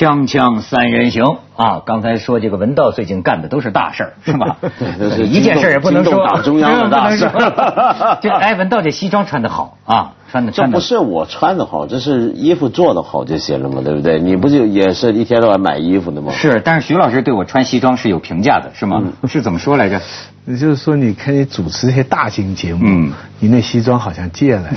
锵锵三人行啊！刚才说这个文道最近干的都是大事儿，是吧？都是一件事儿也不能说，党中央的大事。这哎，文道这西装穿的好啊，穿的这不是我穿的好，这是衣服做的好就行了嘛，对不对？你不就也是一天到晚买衣服的吗？是，但是徐老师对我穿西装是有评价的，是吗？是怎么说来着？也 就是说，你看你主持这些大型节目，嗯你那西装好像借来的。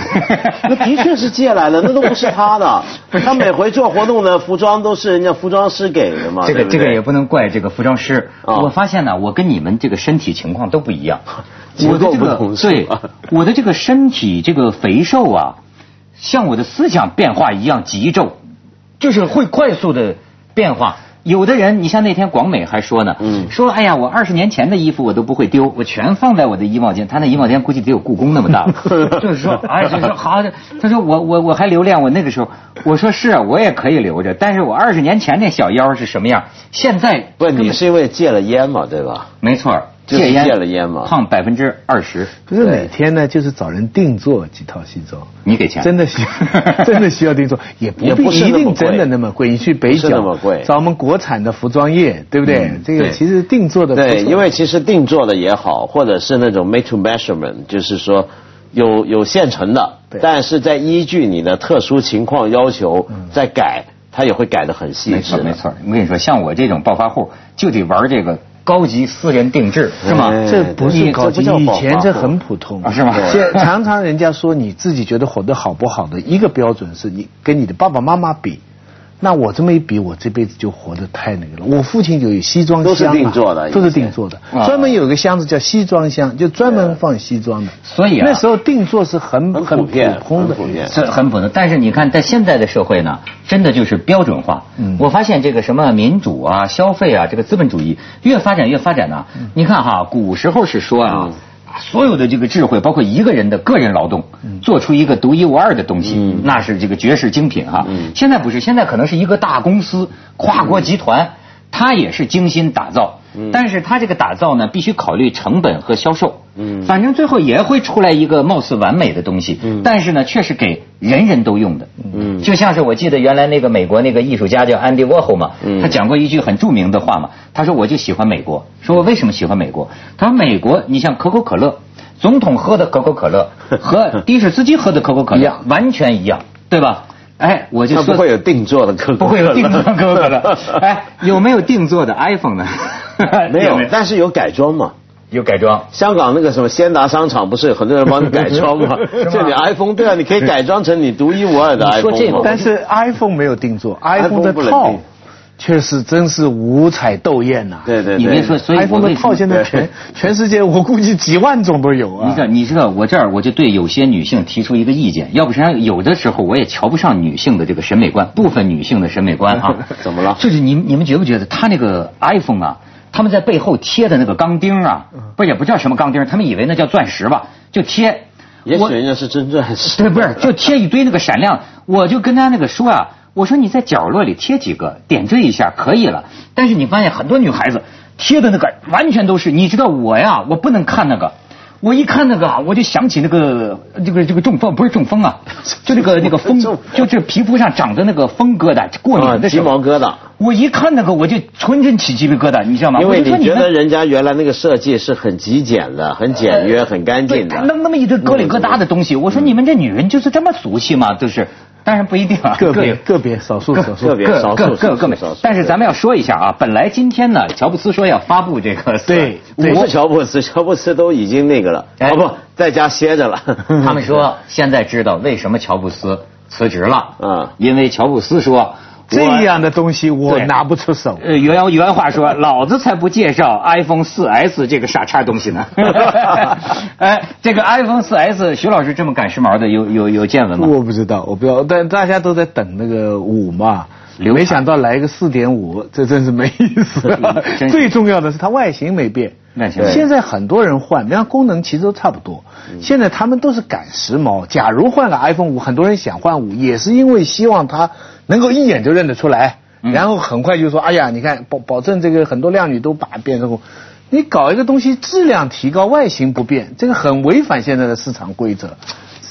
那的确是借来的，那都不是他的。他每回做活动的服装都是人家服装师给的嘛。这个对对这个也不能怪这个服装师。啊我发现呢，我跟你们这个身体情况都不一样。结我的这个对 我的这个身体这个肥瘦啊，像我的思想变化一样急骤，就是会快速的变化。有的人，你像那天广美还说呢，嗯说哎呀，我二十年前的衣服我都不会丢，我全放在我的衣帽间。他那衣帽间估计得有故宫那么大，就是说，哎，就是说好，他说我我我还留恋我那个时候，我说是啊，我也可以留着，但是我二十年前那小腰是什么样，现在不，你是因为戒了烟嘛，对吧？没错戒烟。戒了烟嘛。胖百分之二十，不是每天呢，就是找人定做几套西装。你给钱。真的需要 真的需要定做，也不必一定真的那么贵。你去北角是那么角贵。找我们国产的服装业，对不对？嗯？这个其实定做的对，因为其实定做的也好，或者是那种 made to measurement，就是说有有现成的对，但是在依据你的特殊情况要求再改，它也会改得很细致没错。我跟你说，像我这种暴发户就得玩这个高级私人定制，是吗？哎这不是高级，以前这很普通啊是吗现常常人家说你自己觉得活得好不好的一个标准是你跟你的爸爸妈妈比。那我这么一比，我这辈子就活得太那个了。我父亲就有西装都是定做的都是定做的啊，专门有个箱子叫西装箱，就专门放西装的。所以啊那时候定做是很普遍普通的很普遍这很普通，但是你看，在现在的社会呢，真的就是标准化。嗯我发现这个什么民主啊、消费啊，这个资本主义越发展越发展呢。嗯你看哈，古时候是说啊，所有的这个智慧，包括一个人的个人劳动，嗯。做出一个独一无二的东西，嗯。那是这个绝世精品哈。嗯。现在不是，现在可能是一个大公司、跨国集团，它也是精心打造，嗯但是它这个打造呢，必须考虑成本和销售。嗯反正最后也会出来一个貌似完美的东西，嗯但是呢，却是给人人都用的。嗯就像是我记得原来那个美国那个艺术家叫安迪沃霍嘛，嗯他讲过一句很著名的话嘛，他说我就喜欢美国，说我为什么喜欢美国？他说美国，你像可口可乐，总统喝的可口可乐 和的士司机喝的可口可乐一样完全一样，对吧？哎，我就说不会有定做的可口不会有定做的可口可乐乐，哎，有没有定做的 iPhone 呢？没有，但是有改装嘛。有改装。香港那个什么先达商场不是有很多人帮你改装吗？就你 iPhone 对啊，你可以改装成你独一无二的 iPhone 这但是 iPhone 没有定做 iPhone，iPhone 的套确实真是五彩斗艳呐。对对对，你别说，所以 iPhone 的套现在全全世界我估计几万种都有啊你知。道，你知道，我这儿我就对有些女性提出一个意见，要不然有的时候我也瞧不上女性的这个审美观，部分女性的审美观啊。怎么了就是你你们觉不觉得他那个 iPhone 啊，他们在背后贴的那个钢钉啊，不也不叫什么钢钉，他们以为那叫钻石吧，就贴。我也许人家是真钻石。对，不是，就贴一堆那个闪亮。我就跟他那个说啊，我说你在角落里贴几个，点缀一下可以了。但是你发现很多女孩子贴的那个完全都是，你知道我呀，我不能看那个。我一看那个啊，我就想起那个这个这个中风不是中风啊，就那个那个风，就这皮肤上长的那个风疙瘩，过敏的时候，毛疙瘩。我一看那个我就浑身起鸡皮疙瘩，你知道吗？因为你觉得人家原来那个设计是很极简的、很简约、很干净的。对弄那么一堆疙里疙瘩的东西，我说你们这女人就是这么俗气吗？就是，当然不一定啊，个别个别少数少数。个别少数个别少数。但是咱们要说一下啊，本来今天呢，乔布斯说要发布这个，对不是乔布斯，乔布斯都已经那个了，哎。哦不，在家歇着了。他们说现在知道为什么乔布斯辞职了，嗯。因为乔布斯说这样的东西我拿不出手。呃，原原话说，老子才不介绍 iPhone 4S 这个傻叉东西呢。哎，这个 iPhone 4S，徐老师这么赶时髦的，有有有见闻吗？我不知道，我不知道，但大家都在等那个五嘛，没想到来个四点五，这真是没意思 最重要的是它外形没变。现在很多人换，那功能其实都差不多。现在他们都是赶时髦。假如换个 iPhone 五，很多人想换五，也是因为希望它能够一眼就认得出来，然后很快就说：“哎呀，你看保保证这个很多靓女都把它变成红。”你搞一个东西质量提高，外形不变，这个很违反现在的市场规则。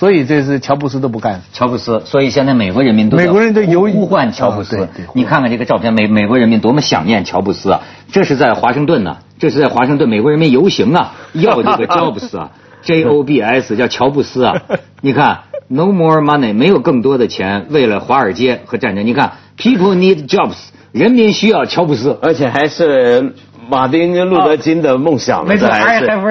所以这是乔布斯都不干。乔布斯，所以现在美国人民都美国人都有呼唤乔布斯。啊对对你看看这个照片，美美国人民多么想念乔布斯啊！这是在华盛顿呢，这是在华盛顿，美国人民游行啊，要这个乔布斯啊，J O B S 叫乔布斯啊。你看，No more money，没有更多的钱，为了华尔街和战争。你看，People need jobs，人民需要乔布斯。而且还是马丁路德金的梦想呢，没错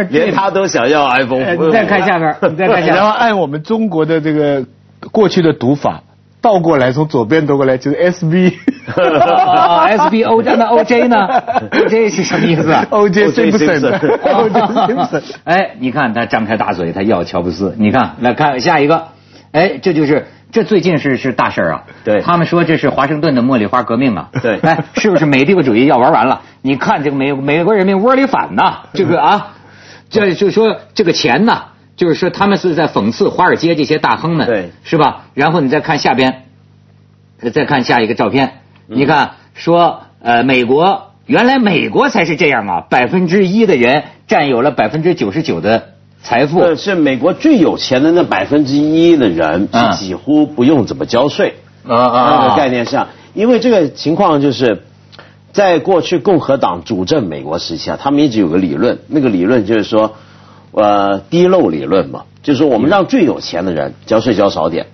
连他都想要 iPhone。呃 你再看下边，你再看下然后。按我们中国的这个过去的读法，倒过来从左边读过来就是 SB。哦 S B O 那 O J 呢？O J 是什么意思啊？O.J. O.J. Simpson。Simpson O.J. Simpson。哎，你看他张开大嘴，他要乔布斯。你看，来看下一个，哎，这就是这最近是是大事儿啊。对他们说这是华盛顿的茉莉花革命啊。对哎，是不是美帝国主义要玩完了？你看这个美美国人民窝里反呐，这个啊，这就说这个钱呐，就是说他们是在讽刺华尔街这些大亨们，对是吧？然后你再看下边，呃再看下一个照片，嗯你看说呃美国。原来美国才是这样啊，百分之一的人占有了百分之九十九的财富。这是美国最有钱的那百分之一的人，几乎不用怎么交税。啊啊那个概念上，因为这个情况就是，在过去共和党主政美国时期啊，他们一直有个理论，那个理论就是说，呃，低漏理论嘛，就是说我们让最有钱的人交税交少点，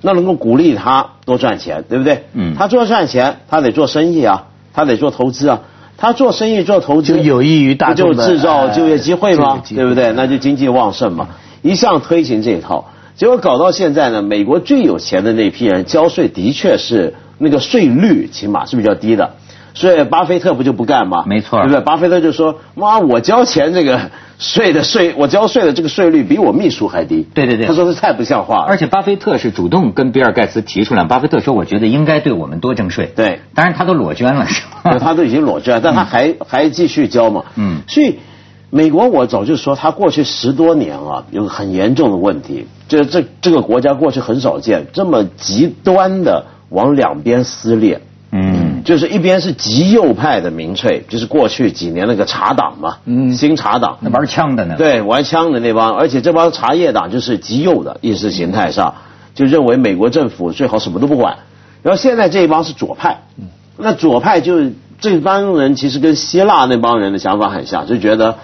那能够鼓励他多赚钱，对不对？嗯他多赚钱，他得做生意啊，他得做投资啊。他做生意做投资就有益于大众不就制造就业机会吗？对不对？那就经济旺盛嘛。一向推行这一套，结果搞到现在呢，美国最有钱的那批人交税的确是那个税率起码是比较低的，所以巴菲特不就不干吗？没错对不对？巴菲特就说：“妈，我交钱这个税的税，我交税的这个税率比我秘书还低。”对对对他说这太不像话了。而且巴菲特是主动跟比尔盖茨提出来，巴菲特说：“我觉得应该对我们多征税。”对当然他都裸捐了，是吧？他都已经裸捐，但他还、还继续交嘛。嗯所以美国我早就说，他过去十多年啊，有个很严重的问题，就是这这个国家过去很少见这么极端的往两边撕裂。嗯，就是一边是极右派的民粹，就是过去几年那个茶党嘛，嗯新茶党，那玩枪的呢？，对，玩枪的那帮，而且这帮茶叶党就是极右的意识形态上，就认为美国政府最好什么都不管。然后现在这一帮是左派，那左派就这帮人其实跟希腊那帮人的想法很像，就觉得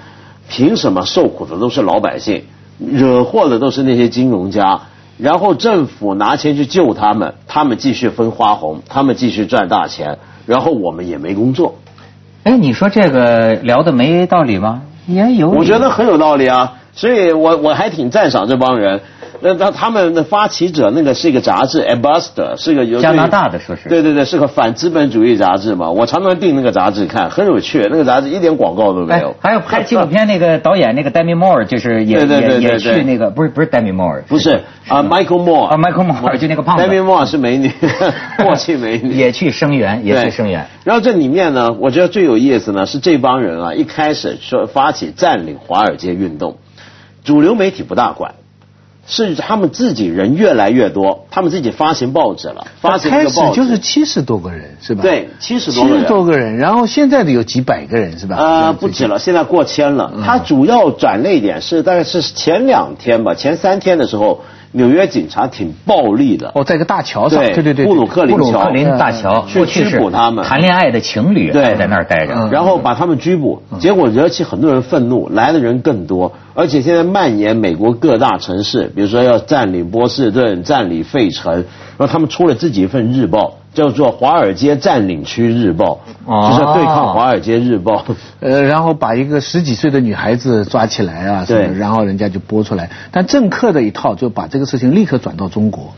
凭什么受苦的都是老百姓，惹祸的都是那些金融家，然后政府拿钱去救他们，他们继续分花红，他们继续赚大钱，然后我们也没工作。哎，你说这个聊的没道理吗？也有，我觉得很有道理啊，所以我我还挺赞赏这帮人。那那他们的发起者那个是一个杂志 Ambassador，是个有加拿大的说是对对对，是个反资本主义杂志嘛。我常常订那个杂志看，很有趣。那个杂志一点广告都没哎有。，还有拍纪录片那个导演那个 Demi Moore，就是也对对对也也对对去那个不是不是 Demi Moore，不是啊，Michael Moore 啊 Michael Moore 就那个胖子 Demi Moore 是美女，过去美女。也去声援，也去声援。然后这里面呢，我觉得最有意思呢是这帮人啊，一开始说发起占领华尔街运动，主流媒体不大管，是他们自己人越来越多，他们自己发行报纸了，发开始就是七十多个人是吧？对七十多七十个人。多个人，然后现在的有几百个人是吧？呃，不止了，现在过千了。它主要转泪点是大概是前两天吧，前三天的时候，纽约警察挺暴力的。哦，在一个大桥上，对对对对，布鲁克林桥。布鲁克林大桥去过去是拘捕他们。谈恋爱的情侣，对。在那儿待着。嗯。然后把他们拘捕，结果惹起很多人愤怒，来的人更多，而且现在蔓延美国各大城市，比如说要占领波士顿、占领费城，然后他们出了自己一份日报，叫做《华尔街占领区日报》，哦就是要对抗《华尔街日报》。呃，然后把一个十几岁的女孩子抓起来啊，什么对然后人家就播出来。但政客的一套就把这个事情立刻转到中国。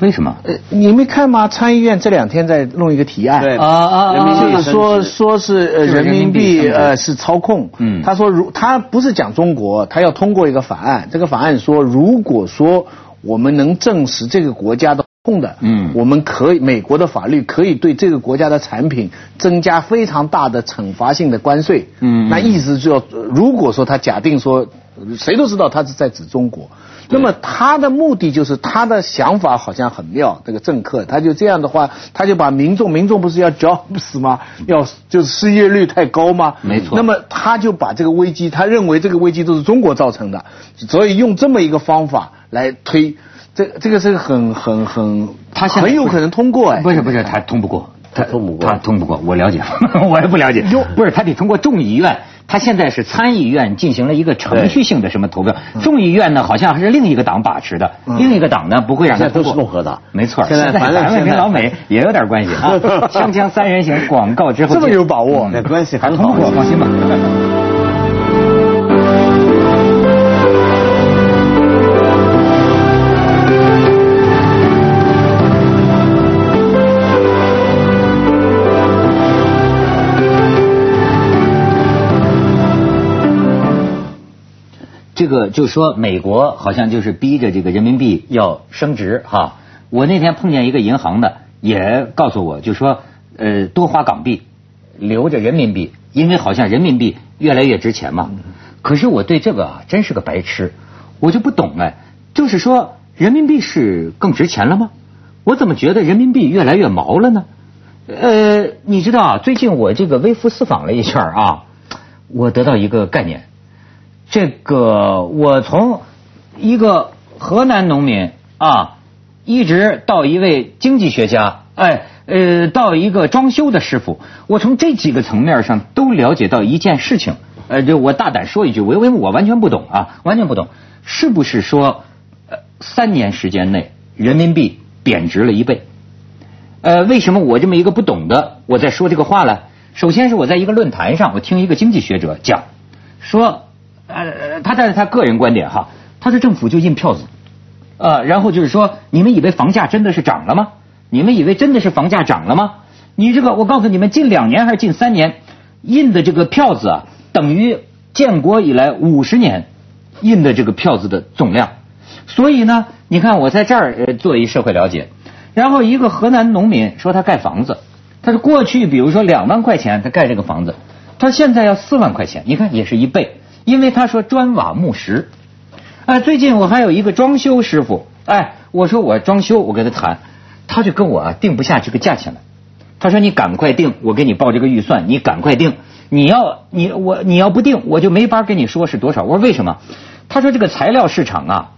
为什么？呃，你没看吗？参议院这两天在弄一个提案，对啊啊啊人民就是说说是呃人民币呃是操控，嗯他说如他不是讲中国，他要通过一个法案，这个法案说如果说我们能证实这个国家的控的，嗯我们可以美国的法律可以对这个国家的产品增加非常大的惩罚性的关税，嗯那意思就要如果说他假定说谁都知道他是在指中国。那么他的目的就是他的想法好像很妙，这个政客他就这样的话，他就把民众民众不是要 jobs 吗？要就是失业率太高吗？没错那么他就把这个危机，他认为这个危机都是中国造成的，所以用这么一个方法来推，这这个是很很很，他现在很有可能通过哎。不是不是，他通不过，他通不过他通不过，我了解，我也不了解。不是，他得通过众议院，他现在是参议院进行了一个程序性的什么投票，众议院呢好像还是另一个党把持的，另一个党呢不会让他通过。是共和党没错。现在咱们跟老美也有点关系啊。锵锵三人行广告之后这么有把握那关系还是通不。过，放心吧。这个就说美国好像就是逼着这个人民币要升值哈。我那天碰见一个银行的，也告诉我，就说呃多花港币，留着人民币，因为好像人民币越来越值钱嘛。可是我对这个啊真是个白痴，我就不懂哎，就是说人民币是更值钱了吗？我怎么觉得人民币越来越毛了呢？呃，你知道啊，最近我这个微服私访了一圈啊，我得到一个概念。这个我从一个河南农民啊，一直到一位经济学家，哎，呃，到一个装修的师傅，我从这几个层面上都了解到一件事情。呃，就我大胆说一句，我因为我完全不懂啊，完全不懂，是不是说，呃，三年时间内人民币贬值了一倍？呃，为什么我这么一个不懂的，我在说这个话呢？首先是我在一个论坛上，我听一个经济学者讲，说，呃，他这是他个人观点哈，他说政府就印票子，呃，然后就是说，你们以为房价真的是涨了吗？你们以为真的是房价涨了吗？你这个，我告诉你们，近两年还是近三年印的这个票子啊，等于建国以来五十年印的这个票子的总量。所以呢，你看我在这儿呃做一社会了解，然后一个河南农民说他盖房子，他说过去比如说两万块钱他盖这个房子，他现在要四万块钱，你看也是一倍，因为他说砖瓦木石。哎，最近我还有一个装修师傅，哎，我说我装修，我跟他谈，他就跟我啊定不下这个价钱来。他说你赶快定，我给你报这个预算，你赶快定。你要你我你要不定，我就没法跟你说是多少。我说为什么？他说这个材料市场啊，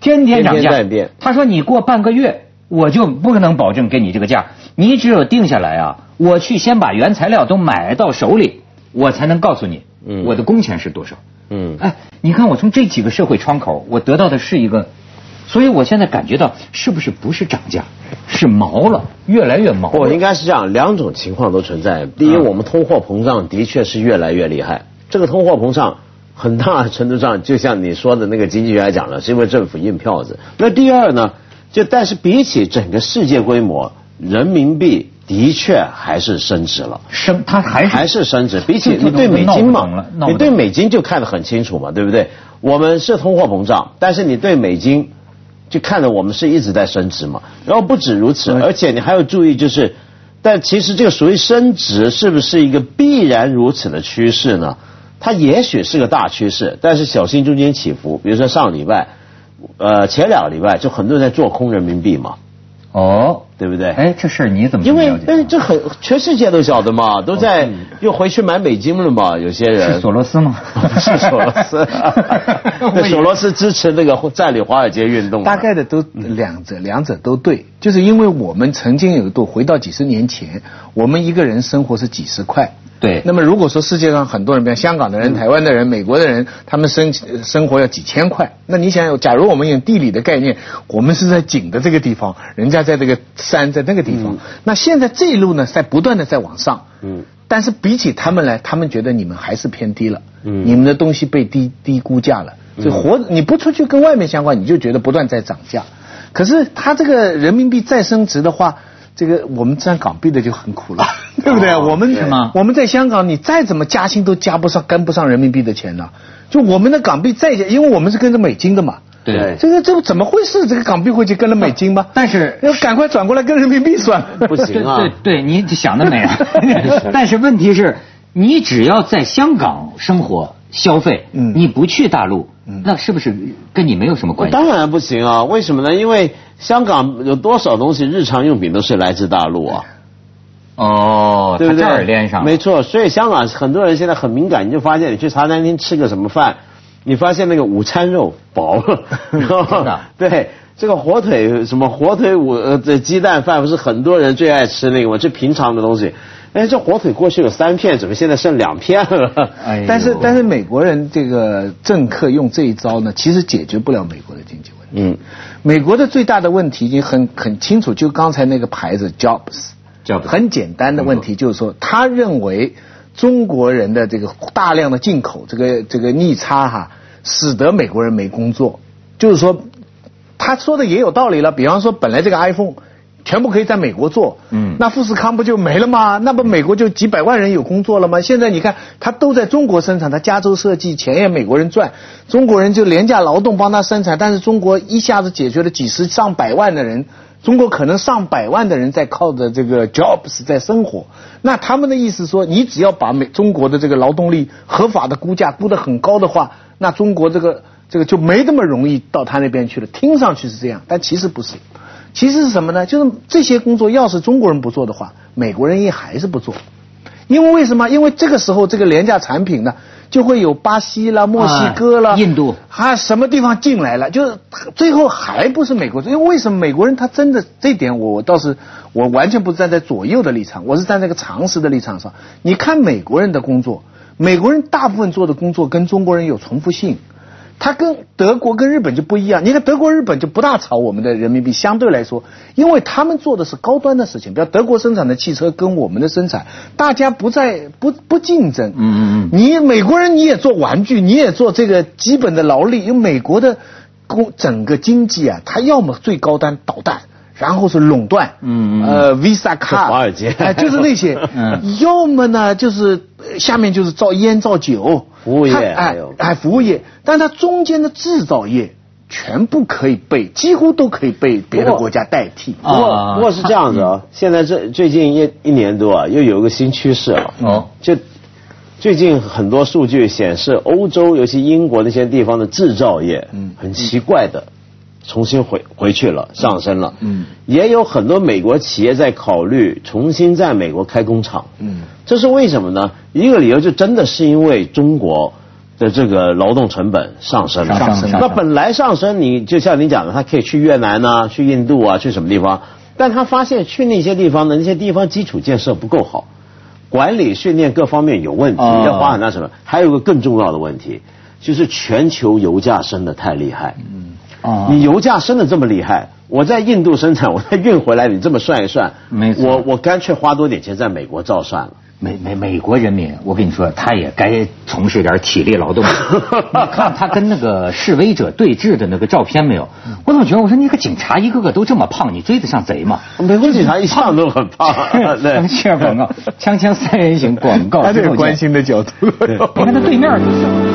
天天涨价。天天他说你过半个月，我就不可能保证给你这个价。你只有定下来啊，我去先把原材料都买到手里，我才能告诉你，嗯我的工钱是多少。嗯，哎，你看我从这几个社会窗口，我得到的是一个，所以我现在感觉到是不是不是涨价，是毛了，越来越毛了。我应该是这样，两种情况都存在。第一，嗯我们通货膨胀的确是越来越厉害。这个通货膨胀很大程度上，就像你说的那个经济学家讲了，是因为政府印票子。那第二呢，就但是比起整个世界规模，人民币的确还是升值了。升，它还是还是升值，比起你对美金嘛你对美金就看得很清楚嘛，对不对？我们是通货膨胀，但是你对美金就看着我们是一直在升值嘛。然后不止如此，而且你还要注意，就是，但其实这个所谓升值是不是一个必然如此的趋势呢？它也许是个大趋势，但是小心中间起伏。比如说上礼拜，呃，前两个礼拜就很多人在做空人民币嘛，哦，对不对？哎，这事儿你怎么因为这很全世界都晓得嘛，都在又回去买美金了嘛，有些人。是索罗斯吗？不 是索罗斯，那索罗斯支持那个占领华尔街运动，大概的都两者两者都对，就是因为我们曾经有一度回到几十年前，我们一个人生活是几十块。对那么如果说世界上很多人，比如香港的人、台湾的人、美国的人，他们生生活要几千块，那你想想，假如我们用地理的概念，我们是在井的这个地方，人家在这个山在那个地方，那现在这一路呢，在不断的在往上。嗯。但是比起他们来，他们觉得你们还是偏低了，嗯你们的东西被低低估价了，所以活你不出去跟外面相关，你就觉得不断在涨价。可是它这个人民币再升值的话，这个我们占港币的就很苦了，对不对？哦我们什么我们在香港，你再怎么加薪都加不上，跟不上人民币的钱呢。就我们的港币再加，因为我们是跟着美金的嘛。对这个这个怎么会是这个港币会去跟了美金吗？但是要赶快转过来跟人民币算。不行啊对对对，你想得美啊！但是问题是，你只要在香港生活消费，嗯你不去大陆，嗯那是不是跟你没有什么关系？当然不行啊！为什么呢？因为香港有多少东西日常用品都是来自大陆啊。哦，对不对？它这儿连上，没错，所以香港很多人现在很敏感，你就发现你去茶餐厅吃个什么饭，你发现那个午餐肉薄了，真的 对这个火腿什么火腿五呃这鸡蛋饭不是很多人最爱吃那个吗？这平常的东西，哎，这火腿过去有三片，怎么现在剩两片了？哎但是但是美国人这个政客用这一招呢，其实解决不了美国的经济问题。嗯，美国的最大的问题已经很很清楚，就刚才那个牌子 Jobs。Jobs 很简单的问题就是说，他认为中国人的这个大量的进口，这个这个逆差哈，使得美国人没工作。就是说，他说的也有道理了。比方说，本来这个 iPhone 全部可以在美国做，嗯那富士康不就没了吗？那不美国就几百万人有工作了吗？现在你看，他都在中国生产，他加州设计，钱也美国人赚，中国人就廉价劳动帮他生产，但是中国一下子解决了几十上百万的人。中国可能上百万的人在靠着这个 jobs 在生活，那他们的意思说，你只要把美中国的这个劳动力合法的估价估得很高的话，那中国这个这个就没那么容易到他那边去了。听上去是这样，但其实不是。其实是什么呢？就是这些工作要是中国人不做的话，美国人也还是不做。因为为什么？因为这个时候这个廉价产品呢，就会有巴西啦、墨西哥啦、啊印度还什么地方进来了，就是最后还不是美国。因为为什么美国人他真的这点我我倒是我完全不是站在左右的立场，我是站在一个常识的立场上。你看美国人的工作，美国人大部分做的工作跟中国人有重复性。他跟德国跟日本就不一样，你看德国、日本就不大炒我们的人民币，相对来说，因为他们做的是高端的事情，比如德国生产的汽车跟我们的生产，大家不在不不竞争。嗯嗯嗯你美国人你也做玩具，你也做这个基本的劳力，因为美国的工整个经济啊，它要么最高端导弹。然后是垄断，嗯嗯呃，Visa 卡，华尔街哎，就是那些，嗯要么呢就是呃下面就是造烟造酒，服务业还哎有哎，服务业，但它中间的制造业全部可以被，几乎都可以被别的国家代替。不过啊不过是这样子啊，现在这最近一一年多啊，又有一个新趋势了。哦就最近很多数据显示，欧洲尤其英国那些地方的制造业，嗯很奇怪的。重新回回去了，上升了。嗯也有很多美国企业在考虑重新在美国开工厂。嗯这是为什么呢？一个理由就真的是因为中国的这个劳动成本上升了。上升上升那本来上升，你就像你讲的，他可以去越南啊，去印度啊，去什么地方？但他发现去那些地方的，那些地方基础建设不够好，管理、训练各方面有问题，哦要花很大成本。还有一个更重要的问题，就是全球油价升得太厉害。啊你油价升的这么厉害，我在印度生产，我再运回来，你这么算一算，没错我我干脆花多点钱在美国照算了。美美美国人民，我跟你说，他也该从事点体力劳动。你看他跟那个示威者对峙的那个照片没有？我怎么觉得，我说你个警察一个个都这么胖，你追得上贼吗？美国警察一向都很胖，对。切广告，锵锵三人行广告他这个之后见关心的角度。你看他对面就是。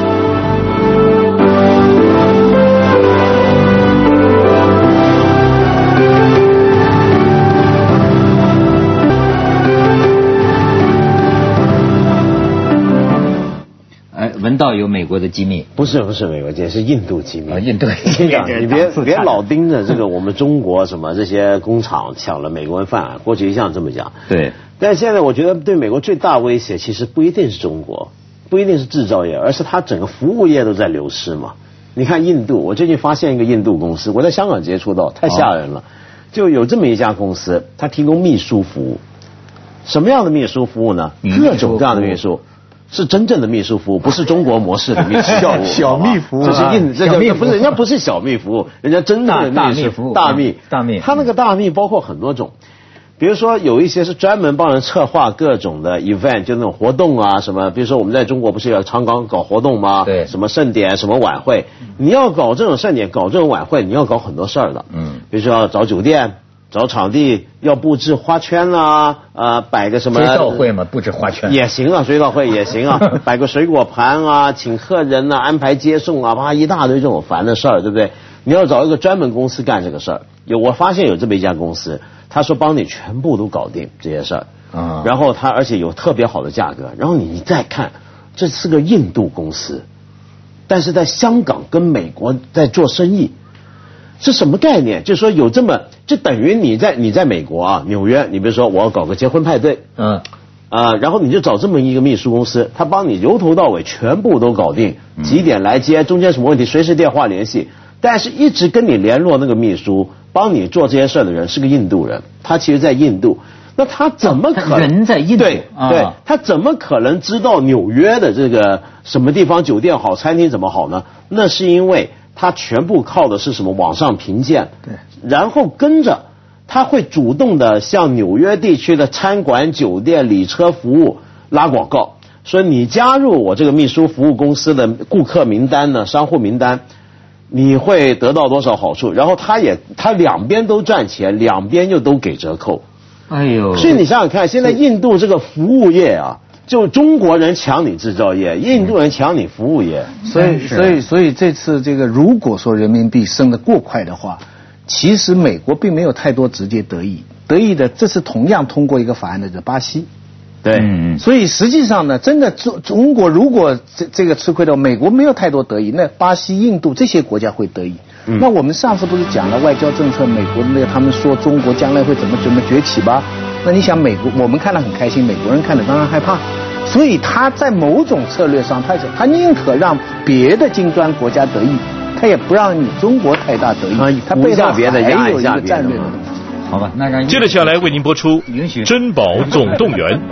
哎，闻到有美国的机密，不是不是美国机密，是印度机密。啊印度机密，你别别老盯着这个我们中国什么这些工厂抢了美国人饭碗，过去一向这么讲。对，但现在我觉得对美国最大威胁，其实不一定是中国，不一定是制造业，而是它整个服务业都在流失嘛。你看印度，我最近发现一个印度公司，我在香港接触到，太吓人了。就有这么一家公司，它提供秘书服务。什么样的秘书服务呢？各种各样的秘书。是真正的秘书服务，不是中国模式的秘书服务。小小秘服务这是印，这小秘服务不是人家不是小秘服务，人家真正的秘书服务大秘嗯大秘他那个大秘包括很多种，比如说有一些是专门帮人策划各种的 event，就那种活动啊什么。比如说我们在中国不是要常搞搞活动吗？对什么盛典、什么晚会，你要搞这种盛典、搞这种晚会，你要搞很多事儿的。嗯比如说要找酒店。找场地要布置花圈啊、啊，摆个什么追悼会嘛，布置花圈。也行啊，追悼会也行啊，摆个水果盘啊，请客人啊，安排接送啊，哇，一大堆这种烦的事儿，对不对？你要找一个专门公司干这个事儿。有我发现有这么一家公司，他说帮你全部都搞定这些事儿，啊然后他而且有特别好的价格，然后你再看，这是个印度公司，但是在香港跟美国在做生意，是什么概念？就是说有这么，就等于你在你在美国啊，纽约，你比如说我要搞个结婚派对，嗯，啊，然后你就找这么一个秘书公司，他帮你由头到尾全部都搞定，几点来接，中间什么问题随时电话联系。但是一直跟你联络那个秘书，帮你做这些事儿的人是个印度人，他其实在印度，那他怎么可能人在印度对啊对，他怎么可能知道纽约的这个什么地方酒店好，餐厅怎么好呢？那是因为他全部靠的是什么网上评鉴，对，然后跟着他会主动的向纽约地区的餐馆、酒店、礼车服务拉广告，说你加入我这个秘书服务公司的顾客名单呢，商户名单。你会得到多少好处？然后他也他两边都赚钱，两边又都给折扣。哎呦，所以你想想看，现在印度这个服务业啊，就中国人抢你制造业，印度人抢你服务业。所以，所以，所以这次这个，如果说人民币升得过快的话，其实美国并没有太多直接得益，得益的这次同样通过一个法案的是巴西。对，所以实际上呢，真的中中国如果这这个吃亏的话，美国没有太多得益，那巴西、印度这些国家会得益。嗯那我们上次不是讲了外交政策，美国的那个他们说中国将来会怎么怎么崛起吧？那你想美国，我们看得很开心，美国人看了当然害怕。所以他在某种策略上，他是他宁可让别的金砖国家得益，他也不让你中国太大得益。他背下别的压还有一个一下别的战略的东西。好吧，那让接着下来为您播出珍宝总动员》。